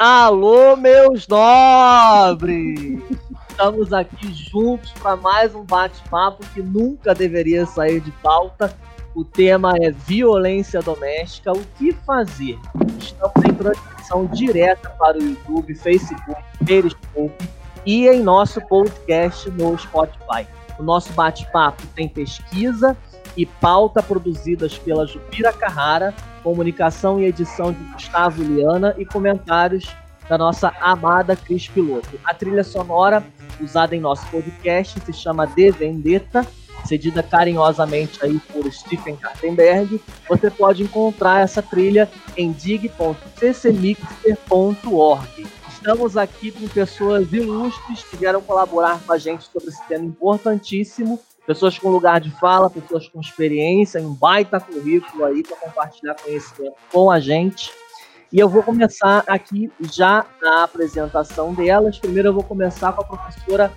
Alô, meus nobres! Estamos aqui juntos para mais um bate-papo que nunca deveria sair de pauta. O tema é violência doméstica. O que fazer? Estamos em transmissão direta para o YouTube, Facebook, Periscope e em nosso podcast no Spotify. O nosso bate-papo tem pesquisa e pauta produzidas pela Jupira Carrara, comunicação e edição de Gustavo Liana e comentários da nossa amada Cris Piloto. A trilha sonora usada em nosso podcast se chama De Vendetta, cedida carinhosamente aí por Stephen Kartenberg. Você pode encontrar essa trilha em dig.ccmixer.org. Estamos aqui com pessoas ilustres que vieram colaborar com a gente sobre esse tema importantíssimo pessoas com lugar de fala, pessoas com experiência, um baita currículo aí para compartilhar conhecimento com a gente. E eu vou começar aqui já na apresentação delas. Primeiro eu vou começar com a professora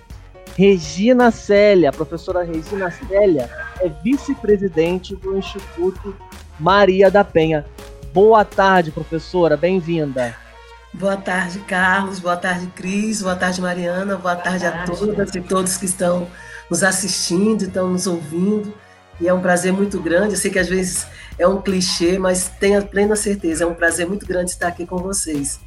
Regina Célia. A professora Regina Célia é vice-presidente do Instituto Maria da Penha. Boa tarde, professora, bem-vinda. Boa tarde, Carlos. Boa tarde, Cris. Boa tarde, Mariana. Boa, Boa tarde, tarde a todas e todos que estão nos assistindo, estão nos ouvindo. E é um prazer muito grande. Eu sei que às vezes é um clichê, mas tenha plena certeza, é um prazer muito grande estar aqui com vocês.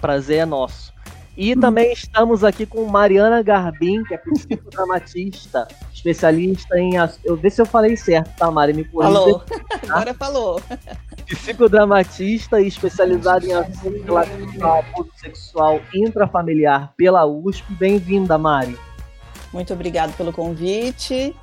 Prazer é nosso. E também estamos aqui com Mariana Garbim, que é psicodramatista, especialista em. Eu ver se eu falei certo, tá, Mari? Me corrija. Falou. Tá? Agora falou. Psicodramatista e especializada em assuntos relacionados ao abuso sexual intrafamiliar pela USP. Bem-vinda, Mari. Muito obrigado pelo convite.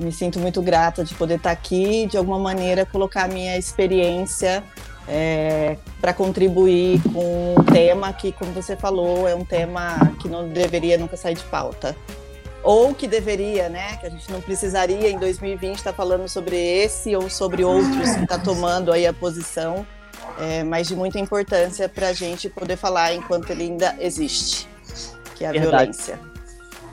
Me sinto muito grata de poder estar aqui, de alguma maneira colocar minha experiência é, para contribuir com um tema que, como você falou, é um tema que não deveria nunca sair de pauta. Ou que deveria, né? Que a gente não precisaria em 2020 estar falando sobre esse ou sobre outros que está tomando aí a posição, é, mas de muita importância para a gente poder falar enquanto ele ainda existe, que é a Verdade. violência.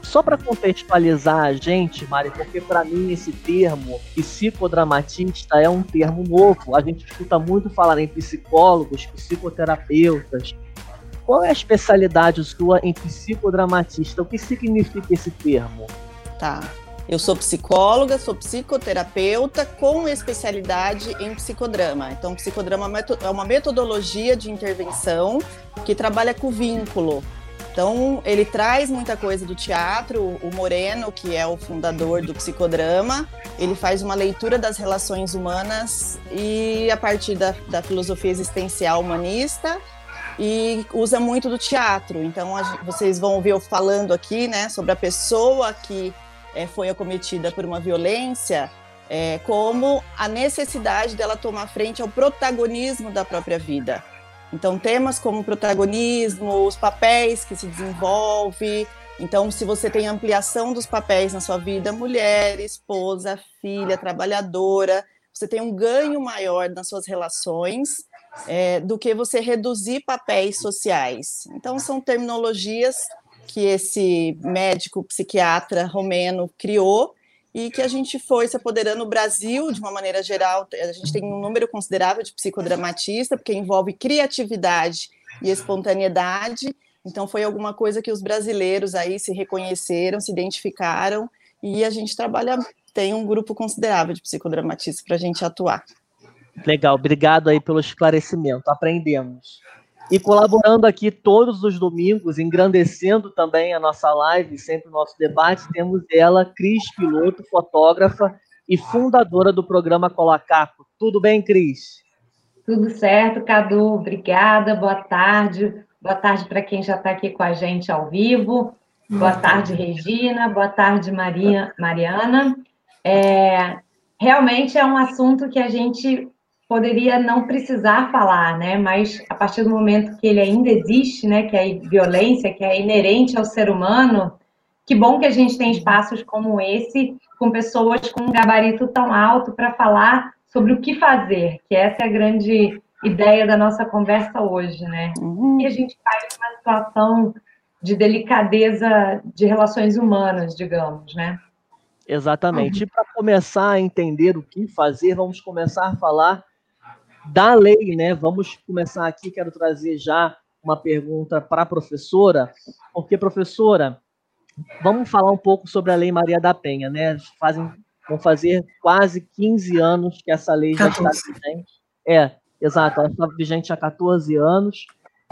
Só para contextualizar a gente, Mari, porque para mim esse termo psicodramatista é um termo novo. A gente escuta muito falar em psicólogos, psicoterapeutas. Qual é a especialidade sua em psicodramatista? O que significa esse termo? Tá. Eu sou psicóloga, sou psicoterapeuta com especialidade em psicodrama. Então, psicodrama é uma metodologia de intervenção que trabalha com vínculo. Então, ele traz muita coisa do teatro. O Moreno, que é o fundador do psicodrama, ele faz uma leitura das relações humanas e a partir da, da filosofia existencial humanista e usa muito do teatro. Então, vocês vão ouvir eu falando aqui, né, sobre a pessoa que é, foi acometida por uma violência, é, como a necessidade dela tomar frente ao protagonismo da própria vida. Então, temas como protagonismo, os papéis que se desenvolve. Então, se você tem ampliação dos papéis na sua vida, mulher, esposa, filha, trabalhadora, você tem um ganho maior nas suas relações é, do que você reduzir papéis sociais. Então, são terminologias que esse médico psiquiatra romeno criou e que a gente foi se apoderando no Brasil, de uma maneira geral, a gente tem um número considerável de psicodramatista, porque envolve criatividade e espontaneidade, então foi alguma coisa que os brasileiros aí se reconheceram, se identificaram, e a gente trabalha, tem um grupo considerável de psicodramatistas para a gente atuar. Legal, obrigado aí pelo esclarecimento, aprendemos. E colaborando aqui todos os domingos, engrandecendo também a nossa live, sempre o nosso debate, temos ela, Cris Piloto, fotógrafa e fundadora do programa Colacaco. Tudo bem, Cris? Tudo certo, Cadu. Obrigada. Boa tarde. Boa tarde para quem já está aqui com a gente ao vivo. Boa tarde, Regina. Boa tarde, Maria, Mariana. É, realmente é um assunto que a gente poderia não precisar falar, né? Mas a partir do momento que ele ainda existe, né? Que é a violência, que é inerente ao ser humano, que bom que a gente tem espaços como esse, com pessoas com um gabarito tão alto para falar sobre o que fazer, que essa é a grande ideia da nossa conversa hoje, né? Uhum. E a gente faz uma situação de delicadeza de relações humanas, digamos, né? Exatamente. Uhum. E para começar a entender o que fazer, vamos começar a falar da lei, né? Vamos começar aqui, quero trazer já uma pergunta para a professora, porque, professora, vamos falar um pouco sobre a Lei Maria da Penha, né? Fazem, vão fazer quase 15 anos que essa lei já 14. está vigente. É, exato, ela está vigente há 14 anos.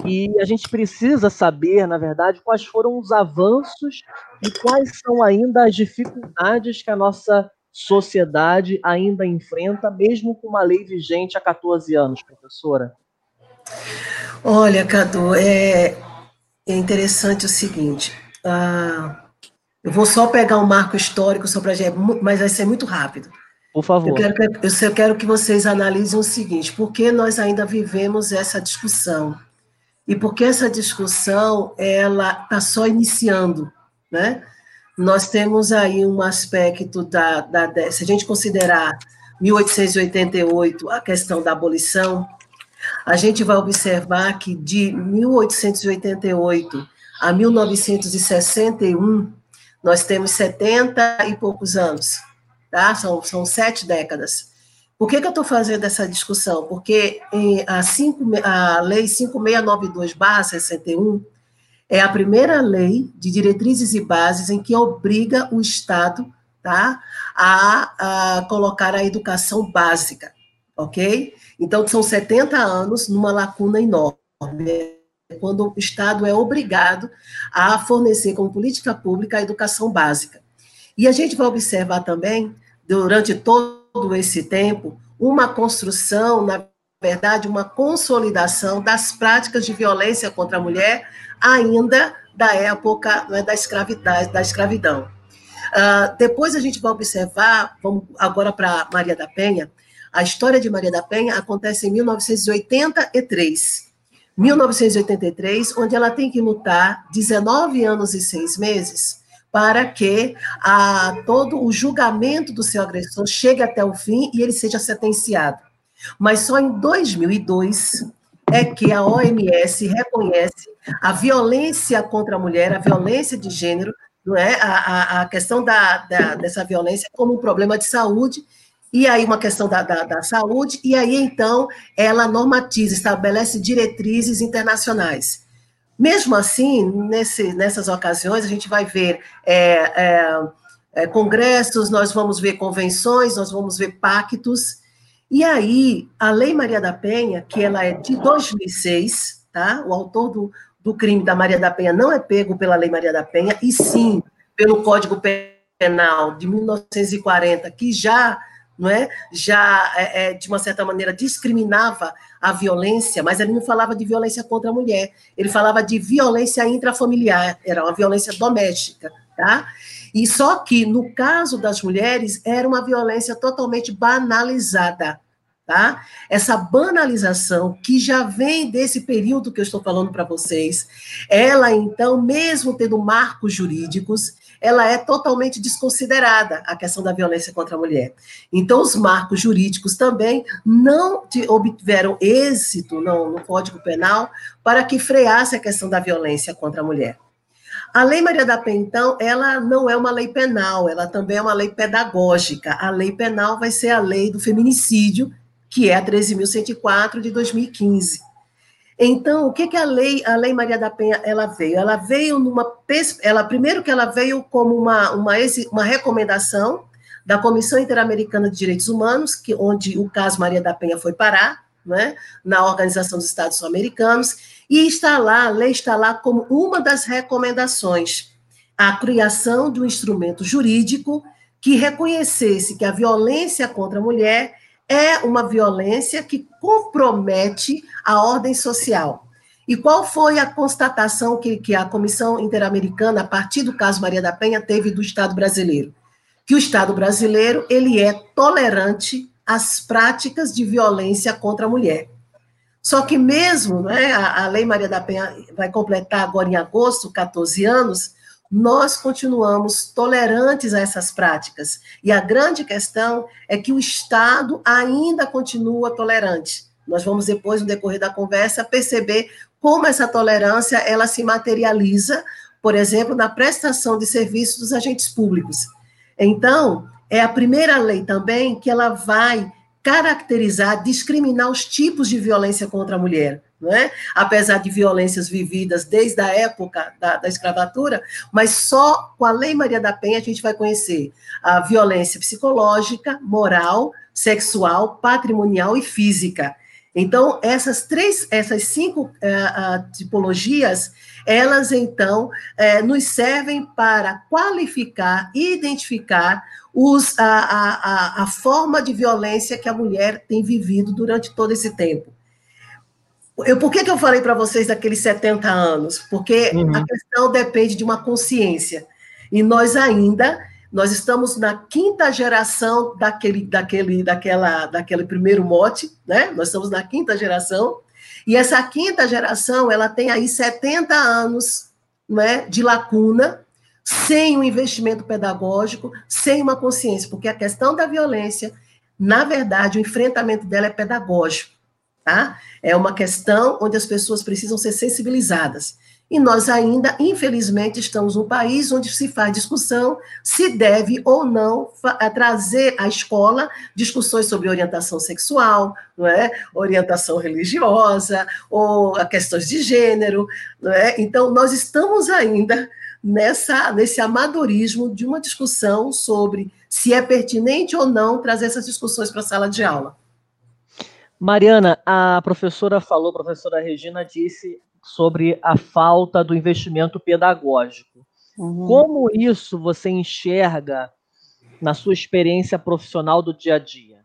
E a gente precisa saber, na verdade, quais foram os avanços e quais são ainda as dificuldades que a nossa sociedade ainda enfrenta, mesmo com uma lei vigente há 14 anos, professora. Olha, Cadu, é, é interessante o seguinte. Ah, eu vou só pegar um marco histórico só para mas vai ser muito rápido. Por favor. Eu quero, que, eu quero que vocês analisem o seguinte: por que nós ainda vivemos essa discussão? E por que essa discussão ela está só iniciando, né? Nós temos aí um aspecto da, da se a gente considerar 1888 a questão da abolição, a gente vai observar que de 1888 a 1961, nós temos 70 e poucos anos, tá? São, são sete décadas. Por que, que eu estou fazendo essa discussão? Porque a, cinco, a Lei 5692-61 é a primeira lei de diretrizes e bases em que obriga o Estado tá, a, a colocar a educação básica, ok? Então, são 70 anos numa lacuna enorme, quando o Estado é obrigado a fornecer como política pública a educação básica. E a gente vai observar também, durante todo esse tempo, uma construção, na verdade, uma consolidação das práticas de violência contra a mulher, ainda da época né, da, escravidão. Da escravidão. Uh, depois a gente vai observar, vamos agora para Maria da Penha, a história de Maria da Penha acontece em 1983. 1983, onde ela tem que lutar 19 anos e 6 meses para que a, todo o julgamento do seu agressor chegue até o fim e ele seja sentenciado. Mas só em 2002 é que a OMS reconhece a violência contra a mulher, a violência de gênero, não é? a, a, a questão da, da, dessa violência como um problema de saúde e aí uma questão da, da, da, saúde, e aí então ela normatiza, estabelece diretrizes internacionais. Mesmo assim, nesse, nessas ocasiões, a gente vai ver é, é, é, congressos, nós vamos ver convenções, nós vamos ver pactos, e aí a Lei Maria da Penha, que ela é de 2006, tá? o autor do, do crime da Maria da Penha não é pego pela Lei Maria da Penha, e sim pelo Código Penal de 1940, que já não é? já, é, é, de uma certa maneira, discriminava a violência, mas ele não falava de violência contra a mulher, ele falava de violência intrafamiliar, era uma violência doméstica, tá? E só que, no caso das mulheres, era uma violência totalmente banalizada, tá? Essa banalização que já vem desse período que eu estou falando para vocês, ela, então, mesmo tendo marcos jurídicos, ela é totalmente desconsiderada, a questão da violência contra a mulher. Então, os marcos jurídicos também não obtiveram êxito no, no Código Penal para que freasse a questão da violência contra a mulher. A Lei Maria da Penha, então, ela não é uma lei penal, ela também é uma lei pedagógica. A lei penal vai ser a lei do feminicídio, que é a 13.104 de 2015. Então, o que, que a lei, a lei Maria da Penha, ela veio? Ela veio numa, ela primeiro que ela veio como uma, uma, uma recomendação da Comissão Interamericana de Direitos Humanos, que onde o caso Maria da Penha foi parar, né, na Organização dos Estados Americanos, e está lá, a lei está lá como uma das recomendações, a criação de um instrumento jurídico que reconhecesse que a violência contra a mulher é uma violência que compromete a ordem social. E qual foi a constatação que, que a Comissão Interamericana, a partir do caso Maria da Penha, teve do Estado brasileiro? Que o Estado brasileiro ele é tolerante às práticas de violência contra a mulher. Só que mesmo, né, a Lei Maria da Penha vai completar agora em agosto 14 anos, nós continuamos tolerantes a essas práticas. E a grande questão é que o Estado ainda continua tolerante. Nós vamos depois, no decorrer da conversa, perceber como essa tolerância ela se materializa, por exemplo, na prestação de serviços dos agentes públicos. Então, é a primeira lei também que ela vai caracterizar, discriminar os tipos de violência contra a mulher né? apesar de violências vividas desde a época da, da, escravatura, mas só com a Lei Maria da Penha a gente vai conhecer a violência psicológica, moral, sexual, patrimonial e física. Então, essas três, essas cinco uh, tipologias, elas então uh, nos servem para qualificar e identificar os, a, a, a forma de violência que a mulher tem vivido durante todo esse tempo. Eu, por que, que eu falei para vocês daqueles 70 anos? Porque uhum. a questão depende de uma consciência. E nós ainda, nós estamos na quinta geração daquele, daquele, daquela, daquele primeiro mote, né? Nós estamos na quinta geração. E essa quinta geração, ela tem aí 70 anos né, de lacuna, sem um investimento pedagógico, sem uma consciência, porque a questão da violência, na verdade, o enfrentamento dela é pedagógico. Tá? É uma questão onde as pessoas precisam ser sensibilizadas. E nós ainda, infelizmente, estamos num país onde se faz discussão se deve ou não eh, trazer à escola discussões sobre orientação sexual, não é? orientação religiosa, ou questões de gênero. Não é? Então, nós estamos ainda nessa, nesse amadorismo de uma discussão sobre se é pertinente ou não trazer essas discussões para a sala de aula. Mariana, a professora falou, a professora Regina disse sobre a falta do investimento pedagógico. Uhum. Como isso você enxerga na sua experiência profissional do dia a dia?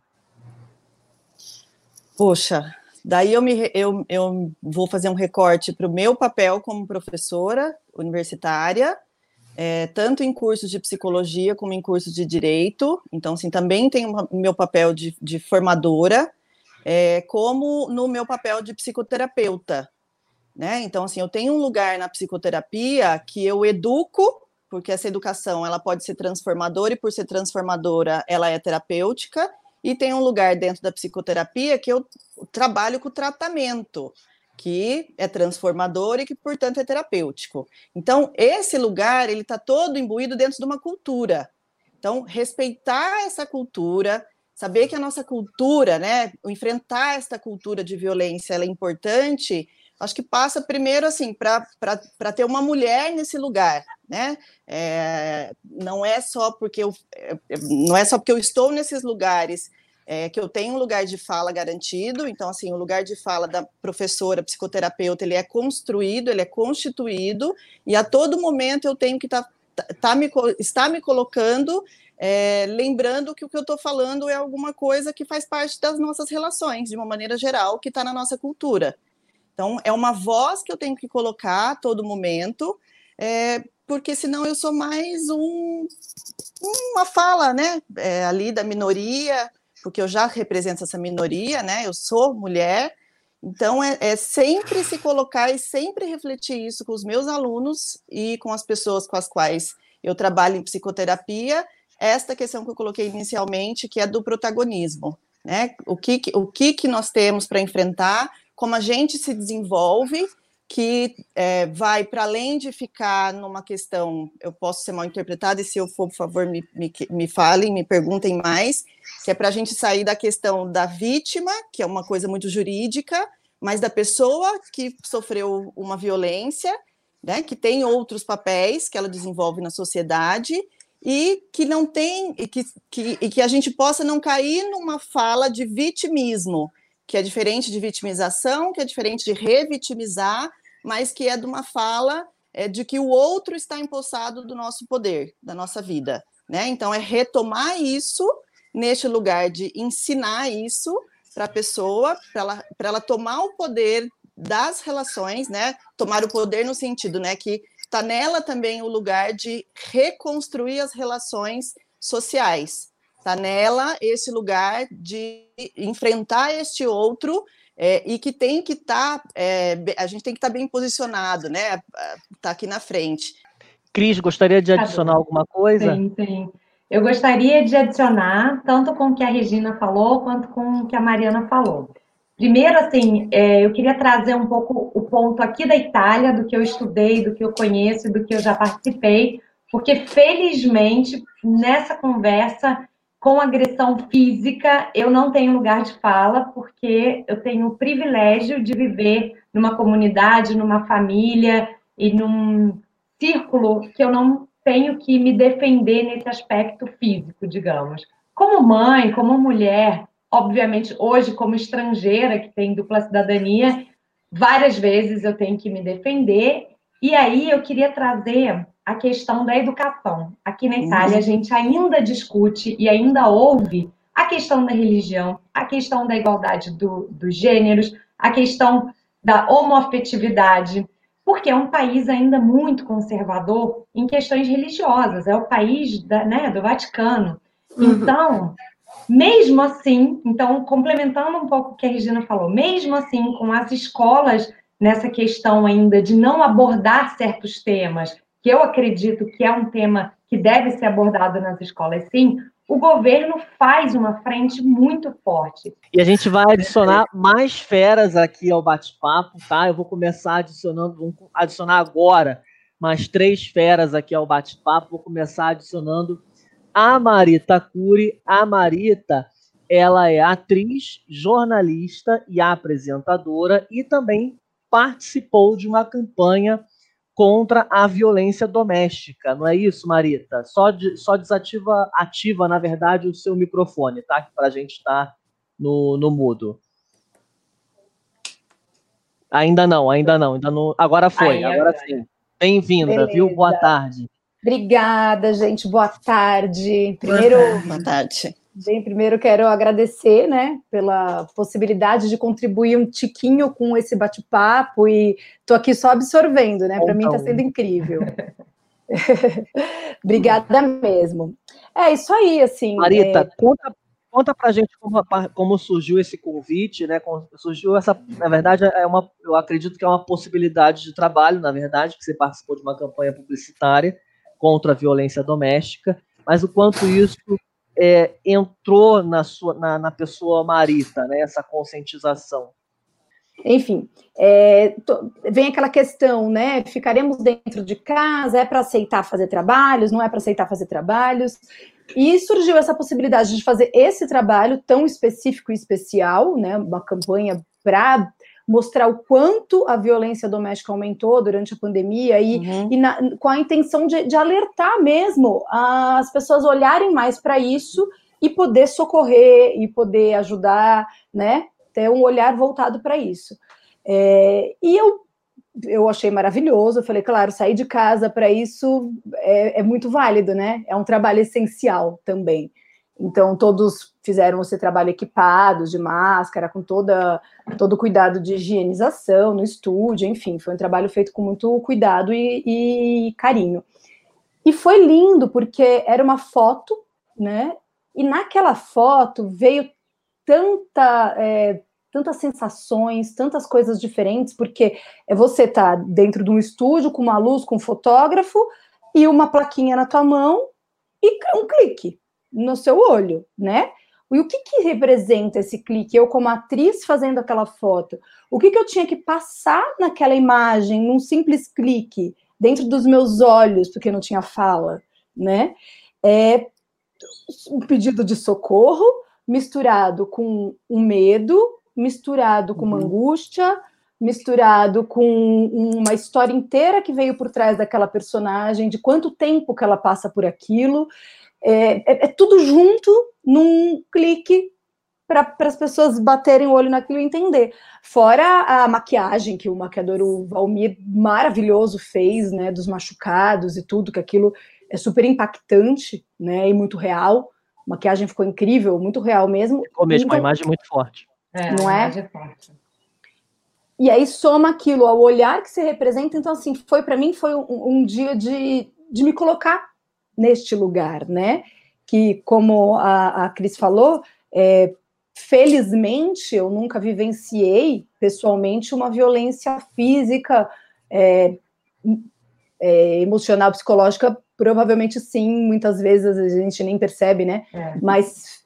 Poxa, daí eu, me, eu, eu vou fazer um recorte para o meu papel como professora universitária, é, tanto em cursos de psicologia como em cursos de direito. Então, assim, também tem o meu papel de, de formadora é, como no meu papel de psicoterapeuta. Né? Então, assim, eu tenho um lugar na psicoterapia que eu educo, porque essa educação ela pode ser transformadora, e por ser transformadora, ela é terapêutica, e tem um lugar dentro da psicoterapia que eu trabalho com o tratamento, que é transformador e que, portanto, é terapêutico. Então, esse lugar, ele está todo imbuído dentro de uma cultura. Então, respeitar essa cultura, saber que a nossa cultura, né, enfrentar esta cultura de violência, é importante, acho que passa primeiro assim para ter uma mulher nesse lugar, né? É, não é só porque eu é, não é só porque eu estou nesses lugares é, que eu tenho um lugar de fala garantido. Então, assim, o lugar de fala da professora, psicoterapeuta, ele é construído, ele é constituído e a todo momento eu tenho que estar tá, tá me, está me colocando é, lembrando que o que eu estou falando é alguma coisa que faz parte das nossas relações, de uma maneira geral, que está na nossa cultura. Então, é uma voz que eu tenho que colocar a todo momento, é, porque senão eu sou mais um, uma fala, né, é, ali da minoria, porque eu já represento essa minoria, né, eu sou mulher, então é, é, sempre se colocar e sempre refletir isso com os meus alunos e com as pessoas com as quais eu trabalho em psicoterapia, esta questão que eu coloquei inicialmente, que é do protagonismo, né? O que, o que, que nós temos para enfrentar, como a gente se desenvolve, que é, vai para além de ficar numa questão, eu posso ser mal interpretada, e se eu for, por favor, me, me, me falem, me perguntem mais, que é para a gente sair da questão da vítima, que é uma coisa muito jurídica, mas da pessoa que sofreu uma violência, né, que tem outros papéis que ela desenvolve na sociedade, e que não tem e que, que, e que a gente possa não cair numa fala de vitimismo, que é diferente de vitimização, que é diferente de revitimizar, mas que é de uma fala é, de que o outro está empossado do nosso poder, da nossa vida. Né? Então, é retomar isso neste lugar de ensinar isso para a pessoa, para ela, ela tomar o poder das relações, né? Tomar o poder no sentido, né, que está nela também o lugar de reconstruir as relações sociais. Está nela esse lugar de enfrentar este outro é, e que tem que estar, tá, é, a gente tem que estar tá bem posicionado, né? Está aqui na frente. Cris, gostaria de adicionar tá alguma coisa? Sim, sim. Eu gostaria de adicionar, tanto com o que a Regina falou, quanto com o que a Mariana falou. Primeiro, assim, é, eu queria trazer um pouco o ponto aqui da Itália, do que eu estudei, do que eu conheço, do que eu já participei, porque felizmente nessa conversa com agressão física, eu não tenho lugar de fala, porque eu tenho o privilégio de viver numa comunidade, numa família e num círculo que eu não tenho que me defender nesse aspecto físico, digamos. Como mãe, como mulher, obviamente, hoje, como estrangeira, que tem dupla cidadania, várias vezes eu tenho que me defender. E aí eu queria trazer a questão da educação. Aqui na Itália, uhum. a gente ainda discute e ainda ouve a questão da religião, a questão da igualdade do, dos gêneros, a questão da homoafetividade, porque é um país ainda muito conservador em questões religiosas, é o país da, né, do Vaticano. Uhum. Então, mesmo assim, então, complementando um pouco o que a Regina falou, mesmo assim, com as escolas nessa questão ainda de não abordar certos temas, que eu acredito que é um tema que deve ser abordado nas escolas, sim, o governo faz uma frente muito forte. E a gente vai adicionar mais feras aqui ao bate-papo, tá? Eu vou começar adicionando, vou adicionar agora mais três feras aqui ao bate-papo. Vou começar adicionando a Marita Cury. A Marita, ela é atriz, jornalista e apresentadora e também participou de uma campanha contra a violência doméstica, não é isso, Marita? Só, de, só desativa, ativa, na verdade, o seu microfone, tá? Para a gente estar tá no, no mudo. Ainda não, ainda não, ainda não. Agora foi, Aí, agora sim. Bem-vinda, viu? Boa tarde. Obrigada, gente. Boa tarde. Primeiro, boa tarde. Bem, primeiro quero agradecer, né, pela possibilidade de contribuir um tiquinho com esse bate-papo e tô aqui só absorvendo, né? Para mim está sendo incrível. Obrigada mesmo. É isso aí, assim. Marita, é... conta conta pra gente como, como, surgiu esse convite, né? Surgiu essa, na verdade, é uma, eu acredito que é uma possibilidade de trabalho, na verdade, que você participou de uma campanha publicitária contra a violência doméstica, mas o quanto isso é, entrou na, sua, na, na, pessoa Marita, né, essa conscientização? Enfim, é, vem aquela questão, né? Ficaremos dentro de casa, é para aceitar fazer trabalhos, não é para aceitar fazer trabalhos. E surgiu essa possibilidade de fazer esse trabalho tão específico e especial, né? Uma campanha para mostrar o quanto a violência doméstica aumentou durante a pandemia e, uhum. e na, com a intenção de, de, alertar mesmo as pessoas olharem mais para isso e poder socorrer e poder ajudar, né? Ter um olhar voltado para isso. É, e eu eu achei maravilhoso. Eu falei, claro, sair de casa para isso é, é, muito válido, né? É um trabalho essencial também. Então, todos fizeram esse trabalho equipados, de máscara, com toda, todo o cuidado de higienização no estúdio, enfim, foi um trabalho feito com muito cuidado e, e carinho. E foi lindo, porque era uma foto, né? E naquela foto veio tanta, é, tantas sensações, tantas coisas diferentes, porque é você tá dentro de um estúdio com uma luz, com um fotógrafo e uma plaquinha na tua mão e um clique no seu olho, né? E o que, que representa esse clique? Eu, como atriz, fazendo aquela foto, o que, que eu tinha que passar naquela imagem, num simples clique, dentro dos meus olhos, porque não tinha fala, né? É um pedido de socorro misturado com um medo, misturado com uma uhum. angústia, misturado com uma história inteira que veio por trás daquela personagem, de quanto tempo que ela passa por aquilo. É, é, é tudo junto num clique para as pessoas baterem o olho naquilo e entender. Fora a maquiagem que o maquiador o Valmir maravilhoso fez, né, dos machucados e tudo, que aquilo é super impactante, né, e muito real. A maquiagem ficou incrível, muito real mesmo. Ficou mesmo, então, uma imagem muito forte. É, não é? é forte. E aí soma aquilo ao olhar que se representa. Então, assim, foi para mim foi um, um dia de, de me colocar neste lugar, né? Que, como a, a Cris falou, é, felizmente eu nunca vivenciei pessoalmente uma violência física, é, é, emocional, psicológica, provavelmente sim, muitas vezes a gente nem percebe, né? É. Mas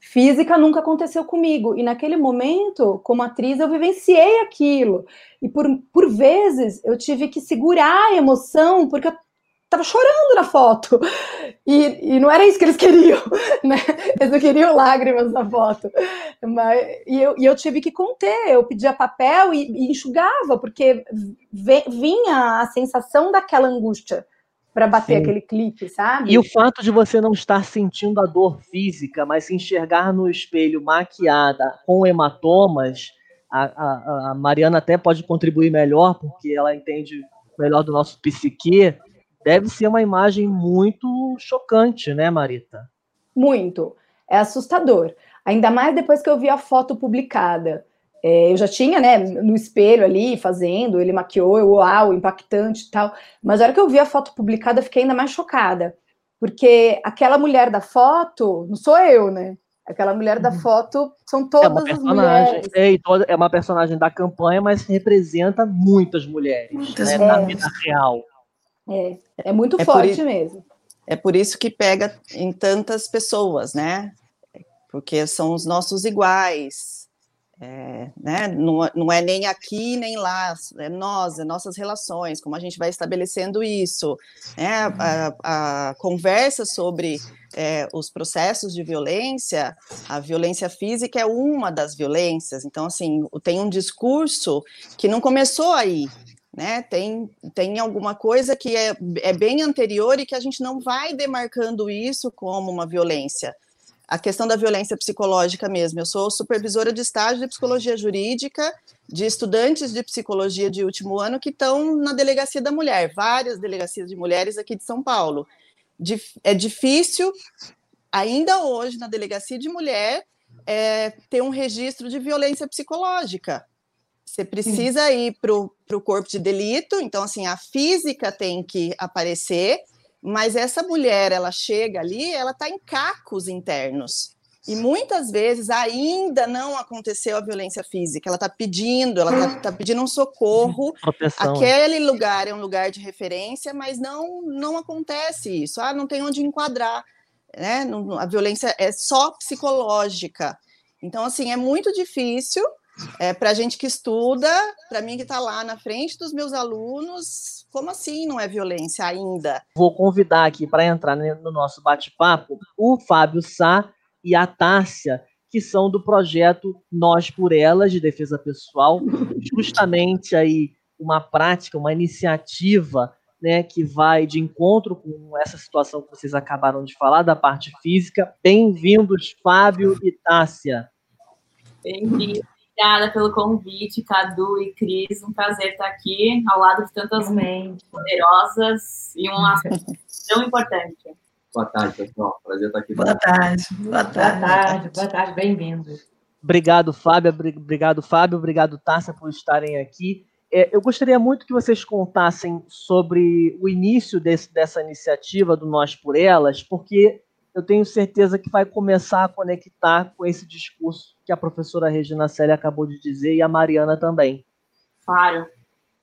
física nunca aconteceu comigo. E naquele momento, como atriz, eu vivenciei aquilo. E por, por vezes eu tive que segurar a emoção, porque eu tava chorando na foto. E, e não era isso que eles queriam, né? Eles não queriam lágrimas na foto. Mas, e, eu, e eu tive que conter, eu pedia papel e, e enxugava, porque vinha a sensação daquela angústia para bater Sim. aquele clipe, sabe? E o fato de você não estar sentindo a dor física, mas se enxergar no espelho maquiada com hematomas, a, a, a Mariana até pode contribuir melhor, porque ela entende melhor do nosso psique, deve ser uma imagem muito chocante, né, Marita? Muito. É assustador. Ainda mais depois que eu vi a foto publicada. É, eu já tinha, né, no espelho ali, fazendo, ele maquiou, eu, uau, impactante e tal. Mas a hora que eu vi a foto publicada, eu fiquei ainda mais chocada. Porque aquela mulher da foto, não sou eu, né? Aquela mulher da uhum. foto são todas é uma personagem, as mulheres. É, é uma personagem da campanha, mas representa muitas mulheres muitas né, na vida real. É, é muito é forte mesmo. É por isso que pega em tantas pessoas, né? Porque são os nossos iguais, é, né? não, não é nem aqui nem lá, é nós, é nossas relações, como a gente vai estabelecendo isso. Né? A, a conversa sobre é, os processos de violência, a violência física é uma das violências. Então, assim, tem um discurso que não começou aí, né? Tem, tem alguma coisa que é, é bem anterior e que a gente não vai demarcando isso como uma violência a questão da violência psicológica mesmo. Eu sou supervisora de estágio de psicologia jurídica de estudantes de psicologia de último ano que estão na delegacia da mulher, várias delegacias de mulheres aqui de São Paulo. É difícil, ainda hoje, na delegacia de mulher, é, ter um registro de violência psicológica. Você precisa ir para o corpo de delito, então, assim, a física tem que aparecer, mas essa mulher, ela chega ali, ela está em cacos internos. E muitas vezes ainda não aconteceu a violência física. Ela está pedindo, ela está tá pedindo um socorro. Proteção, é. Aquele lugar é um lugar de referência, mas não não acontece isso. Ah, não tem onde enquadrar. Né? a violência é só psicológica. Então, assim, é muito difícil é, para a gente que estuda, para mim que está lá na frente dos meus alunos, como assim não é violência ainda? Vou convidar aqui para entrar no nosso bate-papo o Fábio Sá e a Tássia, que são do projeto Nós por Elas, de defesa pessoal, justamente aí uma prática, uma iniciativa né, que vai de encontro com essa situação que vocês acabaram de falar, da parte física. Bem-vindos, Fábio e Tássia. Bem-vindos. Obrigada pelo convite, Cadu e Cris. Um prazer estar aqui ao lado de tantas mentes poderosas e um assunto tão importante. Boa tarde, pessoal. Prazer estar aqui. Boa tarde. Boa tarde. Boa tarde. Boa tarde. Bem-vindo. Obrigado, Fábio. Obrigado, Fábio. Obrigado, Tássia, por estarem aqui. É, eu gostaria muito que vocês contassem sobre o início desse, dessa iniciativa do Nós por Elas, porque eu tenho certeza que vai começar a conectar com esse discurso que a professora Regina Célia acabou de dizer e a Mariana também. Claro.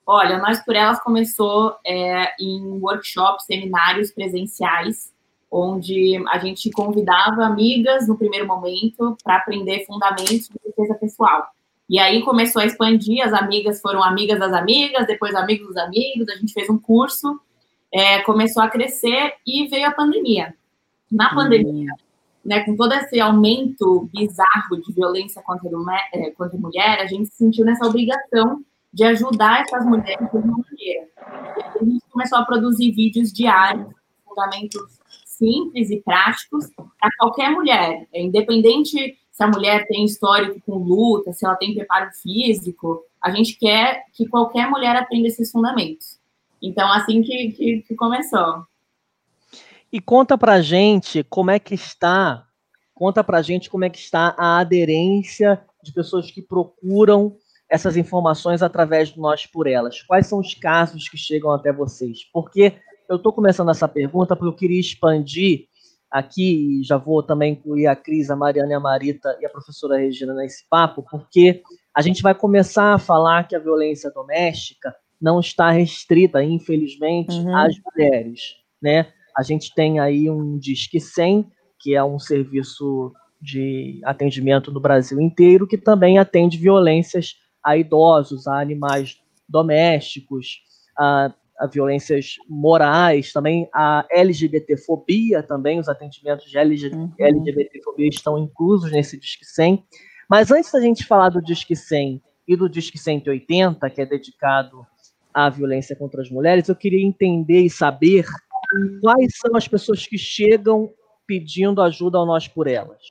Olha, Nós por Elas começou é, em workshops, seminários presenciais, onde a gente convidava amigas no primeiro momento para aprender fundamentos de defesa pessoal. E aí começou a expandir, as amigas foram amigas das amigas, depois amigos dos amigos, a gente fez um curso, é, começou a crescer e veio a pandemia. Na uhum. pandemia, né, com todo esse aumento bizarro de violência contra, é, contra a mulher, a gente se sentiu nessa obrigação de ajudar essas mulheres de uma maneira. A gente começou a produzir vídeos diários, fundamentos simples e práticos para qualquer mulher, é, independente se a mulher tem histórico com luta, se ela tem preparo físico, a gente quer que qualquer mulher aprenda esses fundamentos. Então, assim que, que, que começou. E conta pra gente como é que está, conta pra gente como é que está a aderência de pessoas que procuram essas informações através do Nós por Elas. Quais são os casos que chegam até vocês? Porque eu estou começando essa pergunta porque eu queria expandir aqui, e já vou também incluir a Cris, a Mariana e a Marita e a professora Regina nesse papo, porque a gente vai começar a falar que a violência doméstica não está restrita, infelizmente, uhum. às mulheres, né? A gente tem aí um Disque 100, que é um serviço de atendimento no Brasil inteiro, que também atende violências a idosos, a animais domésticos, a, a violências morais, também a LGBTfobia, também os atendimentos de uhum. LGBTfobia estão inclusos nesse Disque 100. Mas antes da gente falar do Disque 100 e do Disque 180, que é dedicado à violência contra as mulheres, eu queria entender e saber quais são as pessoas que chegam pedindo ajuda ao Nós por Elas.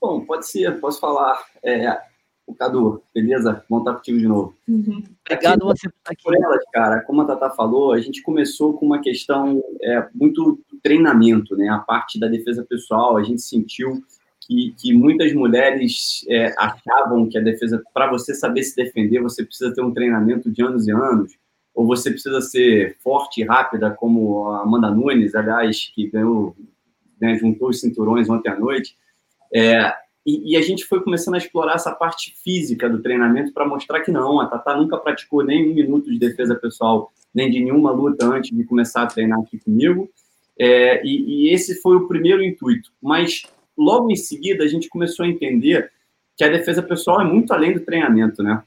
Bom, pode ser, posso falar. É, o Cadu, beleza? Bom estar contigo de novo. Uhum. Obrigado você por estar aqui. Por elas, cara, como a Tata falou, a gente começou com uma questão é, muito treinamento, né? A parte da defesa pessoal, a gente sentiu que, que muitas mulheres é, achavam que a defesa, para você saber se defender, você precisa ter um treinamento de anos e anos, ou você precisa ser forte e rápida, como a Amanda Nunes, aliás, que ganhou, né, juntou os cinturões ontem à noite. É, e, e, a gente foi começando a explorar essa parte física do treinamento para mostrar que não, a Tata nunca praticou nem um minuto de defesa pessoal, nem de nenhuma luta antes de começar a treinar aqui comigo. É, e, e esse foi o primeiro intuito. Mas logo em seguida a gente começou a entender que a defesa pessoal é muito além do treinamento, né?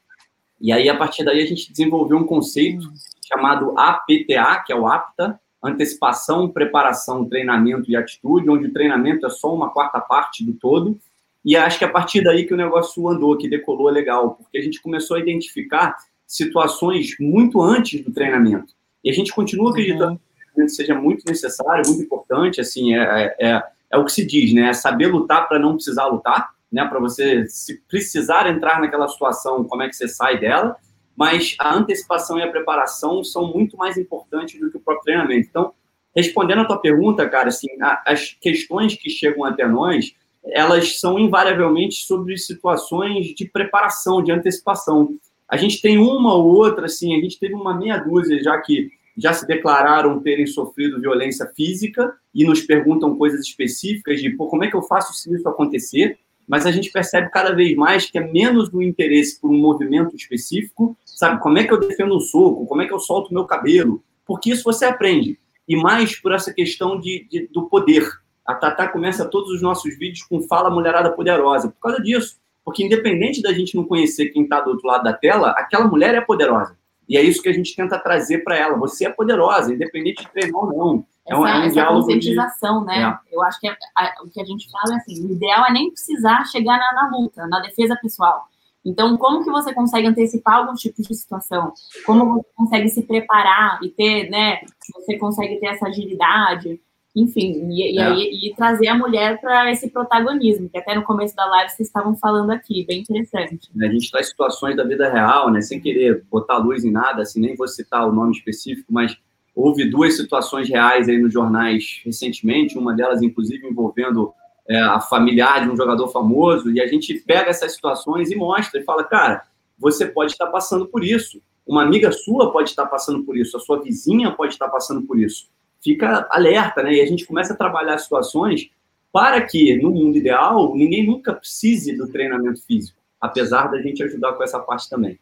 E aí, a partir daí, a gente desenvolveu um conceito chamado APTA, que é o APTA, Antecipação, Preparação, Treinamento e Atitude, onde o treinamento é só uma quarta parte do todo, e acho que a partir daí que o negócio andou, que decolou legal, porque a gente começou a identificar situações muito antes do treinamento. E a gente continua uhum. acreditando uhum. que o treinamento seja muito necessário, muito importante, assim, é, é, é, é o que se diz, né? É saber lutar para não precisar lutar, né? Para você, se precisar entrar naquela situação, como é que você sai dela, mas a antecipação e a preparação são muito mais importantes do que o próprio treinamento. Então, respondendo a tua pergunta, cara, assim, as questões que chegam até nós, elas são invariavelmente sobre situações de preparação, de antecipação. A gente tem uma ou outra, assim, a gente teve uma meia dúzia já que já se declararam terem sofrido violência física e nos perguntam coisas específicas de Pô, como é que eu faço se isso acontecer, mas a gente percebe cada vez mais que é menos o interesse por um movimento específico, sabe? Como é que eu defendo um soco, como é que eu solto meu cabelo, porque isso você aprende, e mais por essa questão de, de do poder, a Tatá começa todos os nossos vídeos com Fala Mulherada Poderosa, por causa disso. Porque independente da gente não conhecer quem está do outro lado da tela, aquela mulher é poderosa. E é isso que a gente tenta trazer para ela. Você é poderosa, independente de treinar ou não. É um, essa, é um essa conscientização, de... né? É. Eu acho que a, a, o que a gente fala é assim, o ideal é nem precisar chegar na, na, luta, na defesa pessoal. Então, como que você consegue antecipar alguns tipos de situação? Como você consegue se preparar e ter, né? Você consegue ter essa agilidade enfim, e, e, é. aí, e trazer a mulher para esse protagonismo, que até no começo da live vocês estavam falando aqui, bem interessante. A gente traz situações da vida real, né, sem querer botar luz em nada, assim, nem vou citar o nome específico, mas houve duas situações reais aí nos jornais recentemente, uma delas, inclusive, envolvendo é, a familiar de um jogador famoso, e a gente pega essas situações e mostra, e fala, cara, você pode estar passando por isso, uma amiga sua pode estar passando por isso, a sua vizinha pode estar passando por isso fica alerta, né? E a gente começa a trabalhar situações para que, no mundo ideal, ninguém nunca precise do treinamento físico, apesar da gente ajudar com essa parte também.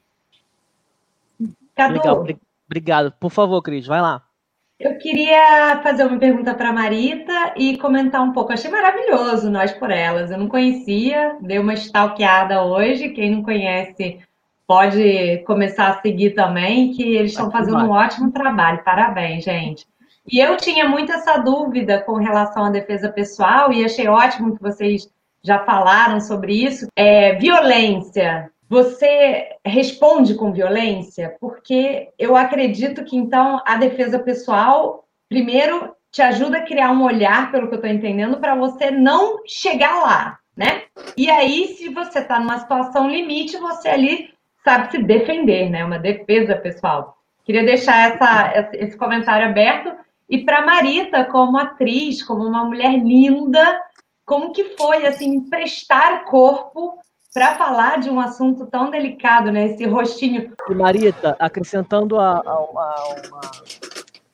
Cadu, Legal, obrigado. Por favor, Cris, vai lá. Eu queria fazer uma pergunta para a Marita e comentar um pouco. achei maravilhoso Nós por Elas. Eu não conhecia, dei uma stalkeada hoje. Quem não conhece pode começar a seguir também, que eles estão fazendo um ótimo trabalho. Parabéns, gente. E eu tinha muito essa dúvida com relação à defesa pessoal, e achei ótimo que vocês já falaram sobre isso. É, violência. Você responde com violência? Porque eu acredito que, então, a defesa pessoal, primeiro, te ajuda a criar um olhar, pelo que eu estou entendendo, para você não chegar lá, né? E aí, se você está numa situação limite, você ali sabe se defender, né? Uma defesa pessoal. Queria deixar essa, esse comentário aberto e para Marita, como atriz, como uma mulher linda, como que foi assim emprestar corpo para falar de um assunto tão delicado, né? Esse rostinho. E Marita, acrescentando a, a, a uma,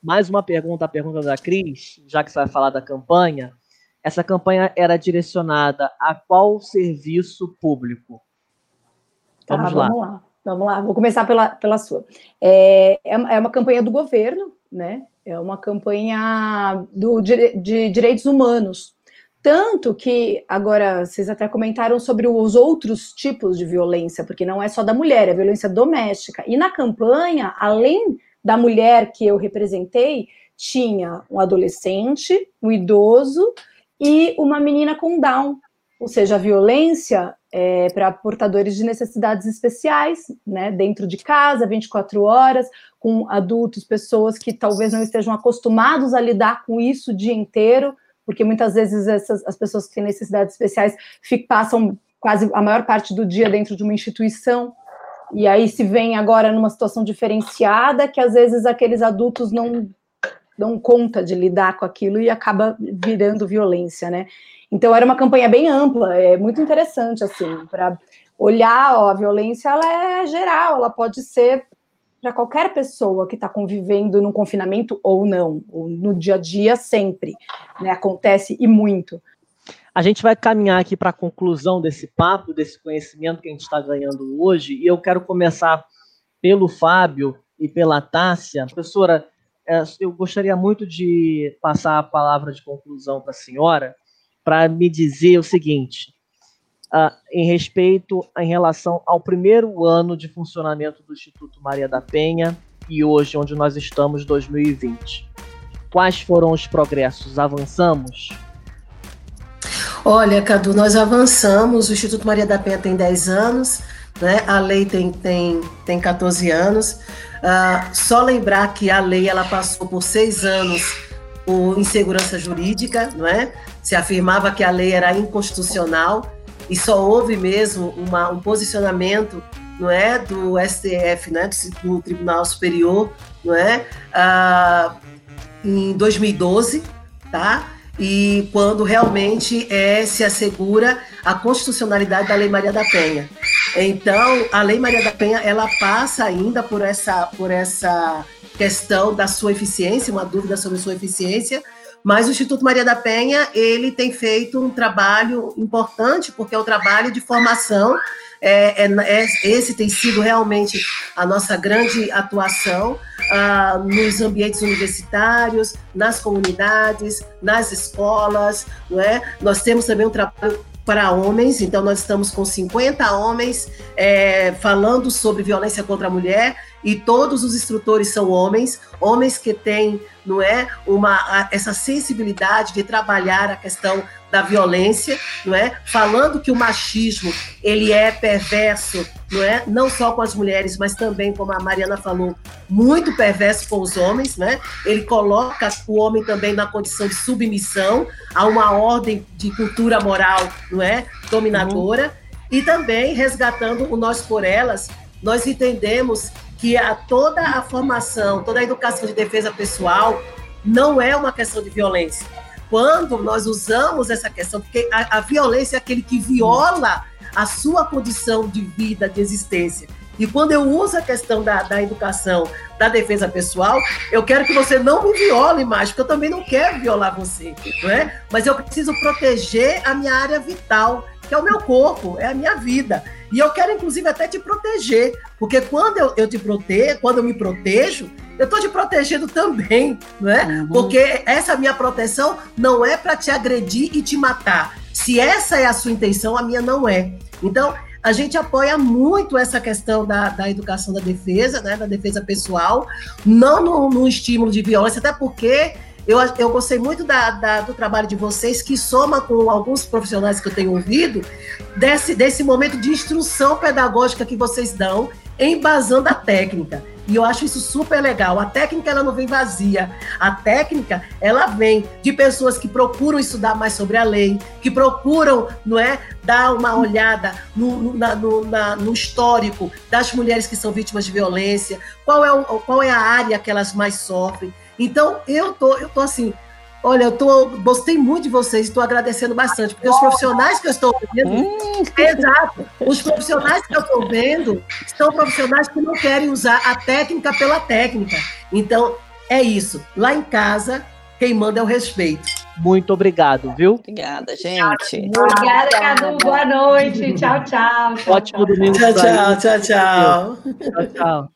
mais uma pergunta, a pergunta da Cris, já que você vai falar da campanha, essa campanha era direcionada a qual serviço público? Vamos, tá, lá. vamos lá. Vamos lá, vou começar pela, pela sua. É, é, é uma campanha do governo, né? É uma campanha do, de, de direitos humanos. Tanto que, agora, vocês até comentaram sobre os outros tipos de violência, porque não é só da mulher, é violência doméstica. E na campanha, além da mulher que eu representei, tinha um adolescente, um idoso e uma menina com Down. Ou seja, a violência é para portadores de necessidades especiais, né, dentro de casa, 24 horas, com adultos, pessoas que talvez não estejam acostumados a lidar com isso o dia inteiro, porque muitas vezes essas, as pessoas que têm necessidades especiais fico, passam quase a maior parte do dia dentro de uma instituição, e aí se vem agora numa situação diferenciada, que às vezes aqueles adultos não dão conta de lidar com aquilo e acaba virando violência, né? Então era uma campanha bem ampla, é muito interessante assim, para olhar, ó, a violência ela é geral, ela pode ser para qualquer pessoa que está convivendo no confinamento ou não, ou no dia a dia sempre, né? Acontece e muito. A gente vai caminhar aqui para a conclusão desse papo, desse conhecimento que a gente está ganhando hoje, e eu quero começar pelo Fábio e pela Tássia. Professora, é, eu gostaria muito de passar a palavra de conclusão para a senhora, para me dizer o seguinte, uh, em respeito, em relação ao primeiro ano de funcionamento do Instituto Maria da Penha e hoje, onde nós estamos, 2020. Quais foram os progressos? Avançamos? Olha, Cadu, nós avançamos. O Instituto Maria da Penha tem 10 anos, né? a lei tem, tem, tem 14 anos. Uh, só lembrar que a lei ela passou por seis anos por insegurança jurídica, não é? Se afirmava que a lei era inconstitucional e só houve mesmo uma, um posicionamento, não é, do STF, né, do Tribunal Superior, não é, uh, em 2012, tá? E quando realmente é, se assegura a constitucionalidade da Lei Maria da Penha. Então, a Lei Maria da Penha, ela passa ainda por essa, por essa questão da sua eficiência, uma dúvida sobre sua eficiência, mas o Instituto Maria da Penha, ele tem feito um trabalho importante, porque é o um trabalho de formação, é, é, é, esse tem sido realmente a nossa grande atuação ah, nos ambientes universitários, nas comunidades, nas escolas, não é? Nós temos também um trabalho para homens, então nós estamos com 50 homens é, falando sobre violência contra a mulher e todos os instrutores são homens, homens que têm, não é, uma essa sensibilidade de trabalhar a questão da violência, não é? Falando que o machismo ele é perverso, não é? Não só com as mulheres, mas também, como a Mariana falou, muito perverso com os homens, né? Ele coloca o homem também na condição de submissão a uma ordem de cultura moral, não é? Dominadora. Uhum. E também resgatando o nós por elas, nós entendemos que a, toda a formação, toda a educação de defesa pessoal não é uma questão de violência quando nós usamos essa questão, porque a, a violência é aquele que viola a sua condição de vida, de existência. E quando eu uso a questão da, da educação, da defesa pessoal, eu quero que você não me viole mais, porque eu também não quero violar você, não é? Mas eu preciso proteger a minha área vital, que é o meu corpo, é a minha vida. E eu quero, inclusive, até te proteger, porque quando eu, eu te protejo, quando eu me protejo, eu estou te protegendo também, não é? Uhum. Porque essa minha proteção não é para te agredir e te matar. Se essa é a sua intenção, a minha não é. Então, a gente apoia muito essa questão da, da educação da defesa, né, da defesa pessoal, não no, no estímulo de violência, até porque eu, eu gostei muito da, da, do trabalho de vocês, que soma com alguns profissionais que eu tenho ouvido, desse, desse momento de instrução pedagógica que vocês dão, embasando a técnica. E eu acho isso super legal. A técnica ela não vem vazia. A técnica ela vem de pessoas que procuram estudar mais sobre a lei, que procuram, não é, dar uma olhada no, na, no, na, no histórico das mulheres que são vítimas de violência, qual é, o, qual é a área que elas mais sofrem. Então eu tô, eu tô assim, Olha, eu tô, gostei muito de vocês, estou agradecendo bastante, porque os profissionais que eu estou vendo, hum. exato, os profissionais que eu estou vendo são profissionais que não querem usar a técnica pela técnica. Então, é isso. Lá em casa, quem manda é o respeito. Muito obrigado, viu? Obrigada, gente. Obrigada, Cadu. Boa noite. Tchau, tchau. Ótimo domingo. Tchau, tchau, tchau, tchau. Tchau, tchau.